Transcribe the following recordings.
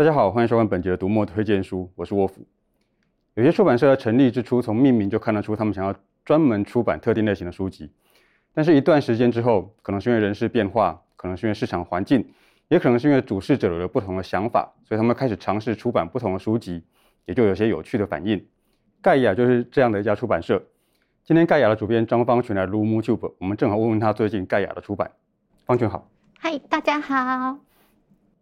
大家好，欢迎收看本节的读墨推荐书，我是沃夫。有些出版社在成立之初，从命名就看得出他们想要专门出版特定类型的书籍。但是，一段时间之后，可能是因为人事变化，可能是因为市场环境，也可能是因为主事者有了不同的想法，所以他们开始尝试出版不同的书籍，也就有些有趣的反应。盖亚就是这样的一家出版社。今天盖亚的主编张方群来录 MooTube，我们正好问问他最近盖亚的出版。方群好。嗨，大家好。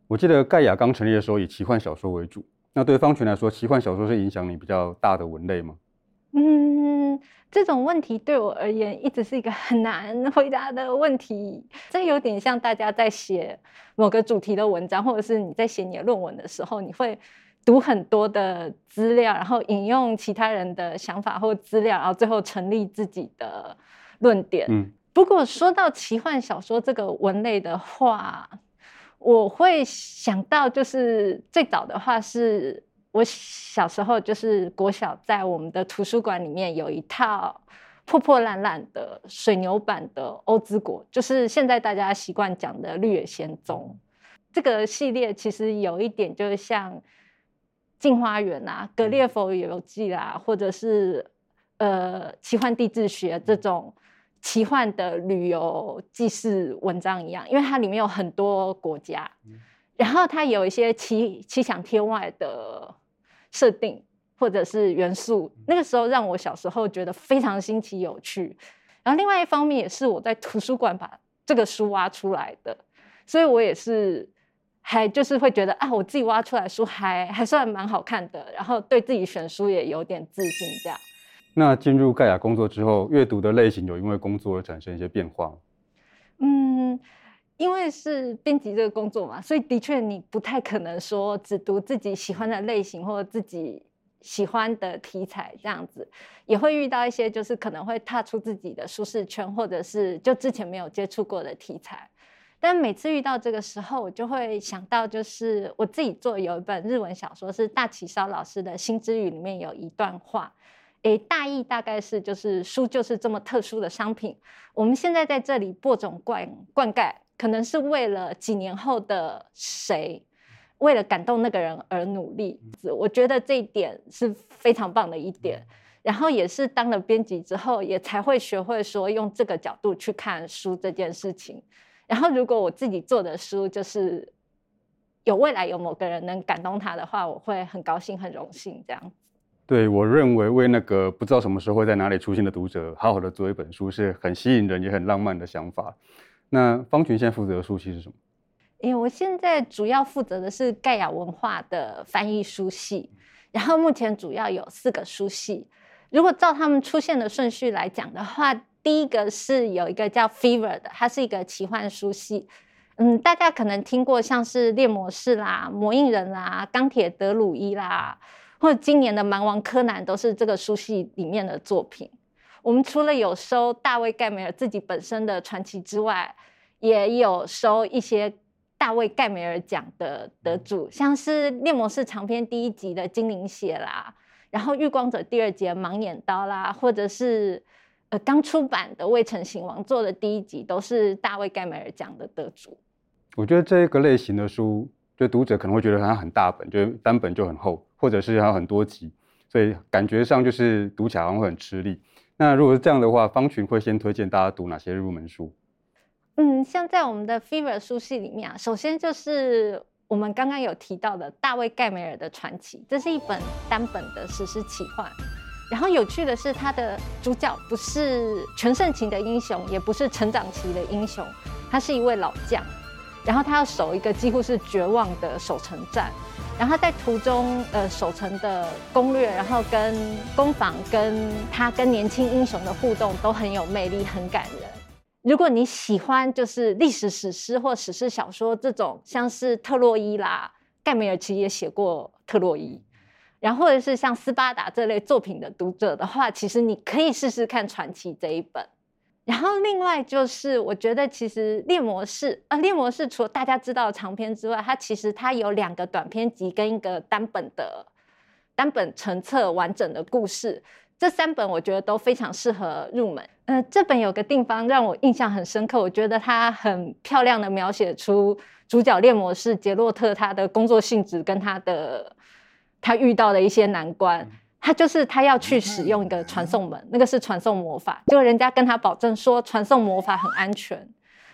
我记得盖亚刚成立的时候以奇幻小说为主。那对方群来说，奇幻小说是影响你比较大的文类吗？嗯，这种问题对我而言一直是一个很难回答的问题。这有点像大家在写某个主题的文章，或者是你在写你的论文的时候，你会读很多的资料，然后引用其他人的想法或资料，然后最后成立自己的论点。嗯，不过说到奇幻小说这个文类的话，我会想到，就是最早的话，是我小时候，就是国小在我们的图书馆里面有一套破破烂烂的水牛版的《欧之国》，就是现在大家习惯讲的《绿野仙踪》。这个系列其实有一点就是像《镜花缘》啊，《格列佛游记》啦，或者是呃《奇幻地质学》这种。奇幻的旅游纪事文章一样，因为它里面有很多国家，然后它有一些奇奇想天外的设定或者是元素，那个时候让我小时候觉得非常新奇有趣。然后另外一方面也是我在图书馆把这个书挖出来的，所以我也是还就是会觉得啊，我自己挖出来书还还算蛮好看的，然后对自己选书也有点自信这样。那进入盖亚工作之后，阅读的类型有因为工作而产生一些变化吗？嗯，因为是编辑这个工作嘛，所以的确你不太可能说只读自己喜欢的类型或者自己喜欢的题材这样子，也会遇到一些就是可能会踏出自己的舒适圈，或者是就之前没有接触过的题材。但每次遇到这个时候，我就会想到，就是我自己做有一本日文小说，是大崎烧老师的《心之语》里面有一段话。诶，大意大概是就是书就是这么特殊的商品，我们现在在这里播种灌灌溉，可能是为了几年后的谁，为了感动那个人而努力。我觉得这一点是非常棒的一点，然后也是当了编辑之后，也才会学会说用这个角度去看书这件事情。然后如果我自己做的书就是有未来有某个人能感动他的话，我会很高兴很荣幸这样。对，我认为为那个不知道什么时候会在哪里出现的读者，好好的做一本书是很吸引人也很浪漫的想法。那方群现在负责的书系是什么？因为我现在主要负责的是盖亚文化的翻译书系，然后目前主要有四个书系。如果照他们出现的顺序来讲的话，第一个是有一个叫 Fever 的，它是一个奇幻书系。嗯，大家可能听过像是猎魔士啦、魔印人啦、钢铁德鲁伊啦。或者今年的《蛮王柯南》都是这个书系里面的作品。我们除了有收大卫盖梅尔自己本身的传奇之外，也有收一些大卫盖梅尔奖的得主，像是《猎魔士》长篇第一集的精灵血啦，然后《月光者》第二集的盲眼刀啦，或者是呃刚出版的《未成型王座》的第一集，都是大卫盖梅尔奖的得主。我觉得这个类型的书。就读者可能会觉得它很大本，就单本就很厚，或者是还有很多集，所以感觉上就是读起来好像会很吃力。那如果是这样的话，方群会先推荐大家读哪些入门书？嗯，像在我们的 Fever 书系里面啊，首先就是我们刚刚有提到的大卫盖梅尔的传奇，这是一本单本的史诗奇幻。然后有趣的是，它的主角不是全盛期的英雄，也不是成长期的英雄，他是一位老将。然后他要守一个几乎是绝望的守城战，然后在途中呃守城的攻略，然后跟攻防，跟他跟年轻英雄的互动都很有魅力，很感人。如果你喜欢就是历史史诗或史诗小说这种，像是特洛伊啦，盖梅尔其也写过特洛伊，然后或者是像斯巴达这类作品的读者的话，其实你可以试试看传奇这一本。然后另外就是，我觉得其实猎魔士啊，猎魔士除了大家知道的长篇之外，它其实它有两个短篇集跟一个单本的单本成册完整的故事。这三本我觉得都非常适合入门。呃，这本有个地方让我印象很深刻，我觉得它很漂亮的描写出主角猎魔士杰洛特他的工作性质跟他的他遇到的一些难关。他就是他要去使用一个传送门，那个是传送魔法，结果人家跟他保证说传送魔法很安全，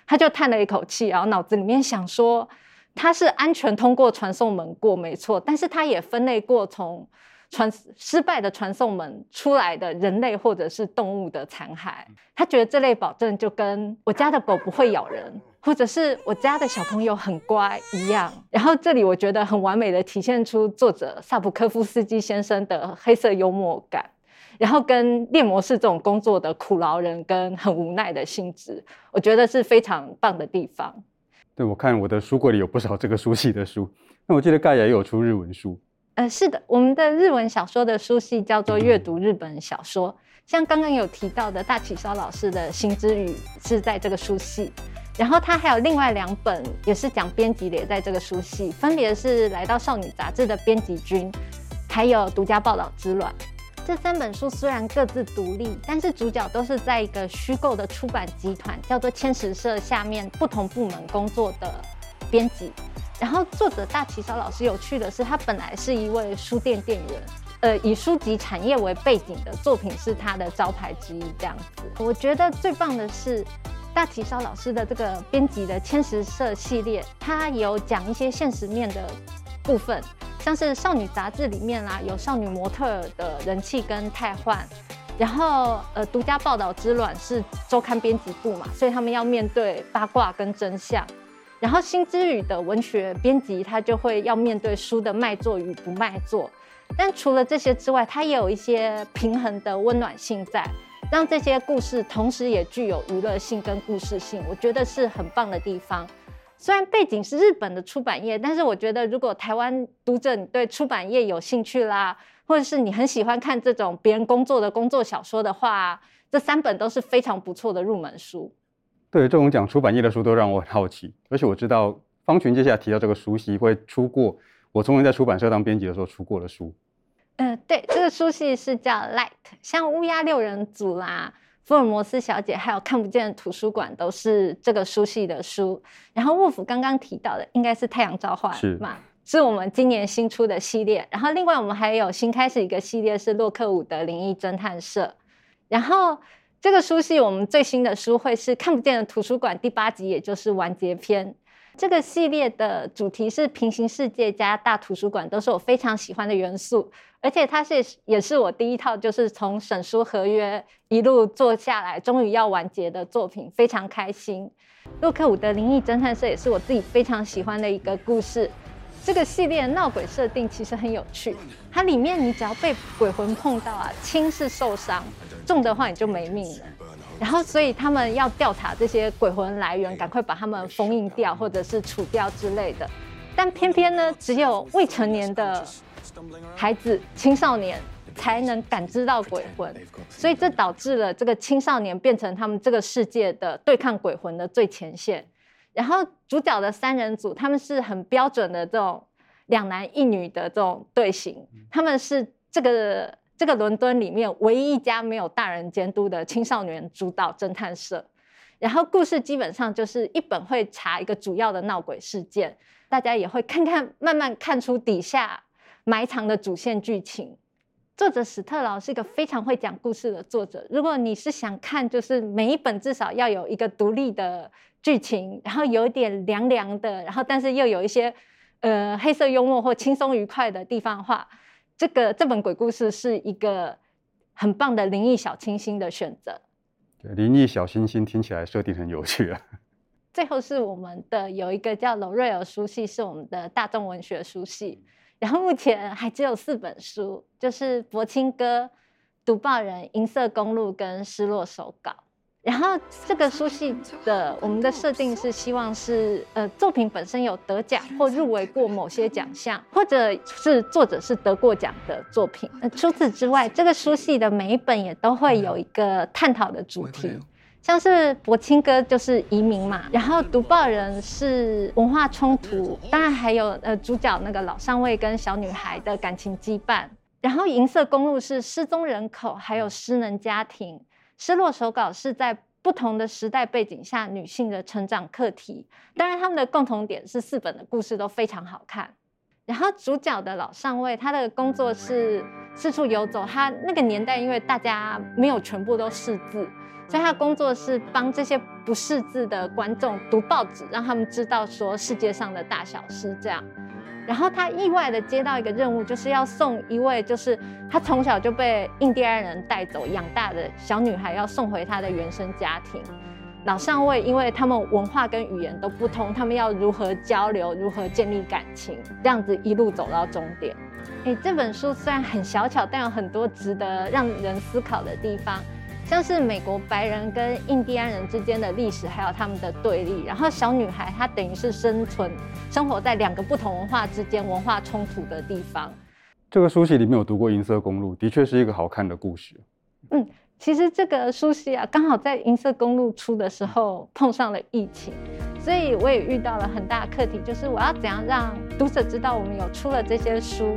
他就叹了一口气，然后脑子里面想说他是安全通过传送门过没错，但是他也分类过从。传失败的传送门出来的人类或者是动物的残骸，他觉得这类保证就跟我家的狗不会咬人，或者是我家的小朋友很乖一样。然后这里我觉得很完美的体现出作者萨普科夫斯基先生的黑色幽默感，然后跟猎魔士这种工作的苦劳人跟很无奈的性质，我觉得是非常棒的地方。对，我看我的书柜里有不少这个书系的书，那我记得盖亚也有出日文书。呃，是的，我们的日文小说的书系叫做阅读日本小说，像刚刚有提到的大崎烧老师的《星之语》是在这个书系，然后他还有另外两本也是讲编辑的，也在这个书系，分别是《来到少女杂志的编辑君》，还有《独家报道之乱》。这三本书虽然各自独立，但是主角都是在一个虚构的出版集团，叫做千石社下面不同部门工作的编辑。然后作者大崎烧老师有趣的是，他本来是一位书店店员，呃，以书籍产业为背景的作品是他的招牌之一。这样子，我觉得最棒的是大崎烧老师的这个编辑的千石社系列，他有讲一些现实面的部分，像是少女杂志里面啦，有少女模特的人气跟汰换，然后呃，独家报道之卵是周刊编辑部嘛，所以他们要面对八卦跟真相。然后新之语的文学编辑，他就会要面对书的卖座与不卖座。但除了这些之外，他也有一些平衡的温暖性在，让这些故事同时也具有娱乐性跟故事性，我觉得是很棒的地方。虽然背景是日本的出版业，但是我觉得如果台湾读者你对出版业有兴趣啦，或者是你很喜欢看这种别人工作的工作小说的话，这三本都是非常不错的入门书。对，这种讲出版业的书都让我很好奇，而且我知道方群接下来提到这个书系会出过我从前在出版社当编辑的时候出过的书。嗯、呃，对，这个书系是叫 Light，像乌鸦六人组啦、福尔摩斯小姐，还有看不见的图书馆都是这个书系的书。然后沃夫刚刚提到的应该是太阳召唤是嘛，是我们今年新出的系列。然后另外我们还有新开始一个系列是洛克伍德灵异侦探社，然后。这个书系我们最新的书会是《看不见的图书馆》第八集，也就是完结篇。这个系列的主题是平行世界加大图书馆，都是我非常喜欢的元素。而且它是也是我第一套，就是从审书合约一路做下来，终于要完结的作品，非常开心。洛克伍德灵异侦探社也是我自己非常喜欢的一个故事。这个系列闹鬼设定其实很有趣，它里面你只要被鬼魂碰到啊，轻是受伤，重的话你就没命了。然后所以他们要调查这些鬼魂来源，赶快把他们封印掉或者是除掉之类的。但偏偏呢，只有未成年的孩子、青少年才能感知到鬼魂，所以这导致了这个青少年变成他们这个世界的对抗鬼魂的最前线。然后主角的三人组，他们是很标准的这种两男一女的这种队形，他们是这个这个伦敦里面唯一一家没有大人监督的青少年主导侦探社。然后故事基本上就是一本会查一个主要的闹鬼事件，大家也会看看慢慢看出底下埋藏的主线剧情。作者史特劳是一个非常会讲故事的作者，如果你是想看，就是每一本至少要有一个独立的。剧情，然后有点凉凉的，然后但是又有一些呃黑色幽默或轻松愉快的地方的话，这个这本鬼故事是一个很棒的灵异小清新的选择。对，灵异小清新听起来设定很有趣啊。最后是我们的有一个叫楼瑞尔书系，是我们的大众文学书系，然后目前还只有四本书，就是《柏青哥》、《读报人》、《银色公路》跟《失落手稿》。然后这个书系的我们的设定是希望是呃作品本身有得奖或入围过某些奖项，或者是作者是得过奖的作品。呃，除此之外，这个书系的每一本也都会有一个探讨的主题，像是柏青哥就是移民嘛，然后读报人是文化冲突，当然还有呃主角那个老上尉跟小女孩的感情羁绊。然后银色公路是失踪人口，还有失能家庭，失落手稿是在不同的时代背景下女性的成长课题。当然，他们的共同点是四本的故事都非常好看。然后主角的老上尉，他的工作是四处游走。他那个年代，因为大家没有全部都识字，所以他工作是帮这些不识字的观众读报纸，让他们知道说世界上的大小事这样。然后他意外的接到一个任务，就是要送一位，就是他从小就被印第安人带走养大的小女孩，要送回她的原生家庭。老上尉因为他们文化跟语言都不通，他们要如何交流，如何建立感情，这样子一路走到终点。诶，这本书虽然很小巧，但有很多值得让人思考的地方。像是美国白人跟印第安人之间的历史，还有他们的对立。然后小女孩她等于是生存生活在两个不同文化之间文化冲突的地方。这个书系里面有读过《银色公路》，的确是一个好看的故事。嗯，其实这个书系啊，刚好在《银色公路》出的时候碰上了疫情，所以我也遇到了很大的课题，就是我要怎样让读者知道我们有出了这些书，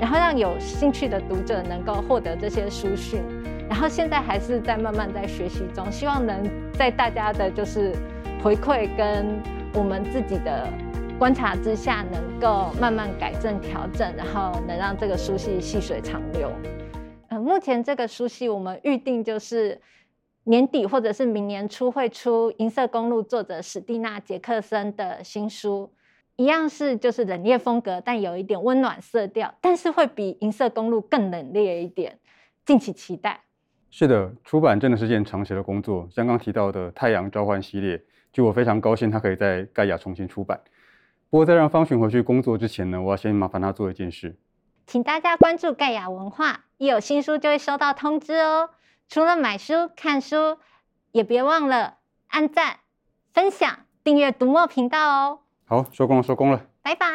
然后让有兴趣的读者能够获得这些书讯。然后现在还是在慢慢在学习中，希望能在大家的就是回馈跟我们自己的观察之下，能够慢慢改正调整，然后能让这个书系细水长流。呃，目前这个书系我们预定就是年底或者是明年初会出《银色公路》作者史蒂娜·杰克森的新书，一样是就是冷冽风格，但有一点温暖色调，但是会比《银色公路》更冷冽一点，敬请期待。是的，出版真的是件长期的工作。像刚提到的《太阳召唤》系列，就我非常高兴，它可以在盖亚重新出版。不过在让方寻回去工作之前呢，我要先麻烦他做一件事，请大家关注盖亚文化，一有新书就会收到通知哦。除了买书、看书，也别忘了按赞、分享、订阅读墨频道哦。好，收工了，收工了，拜拜。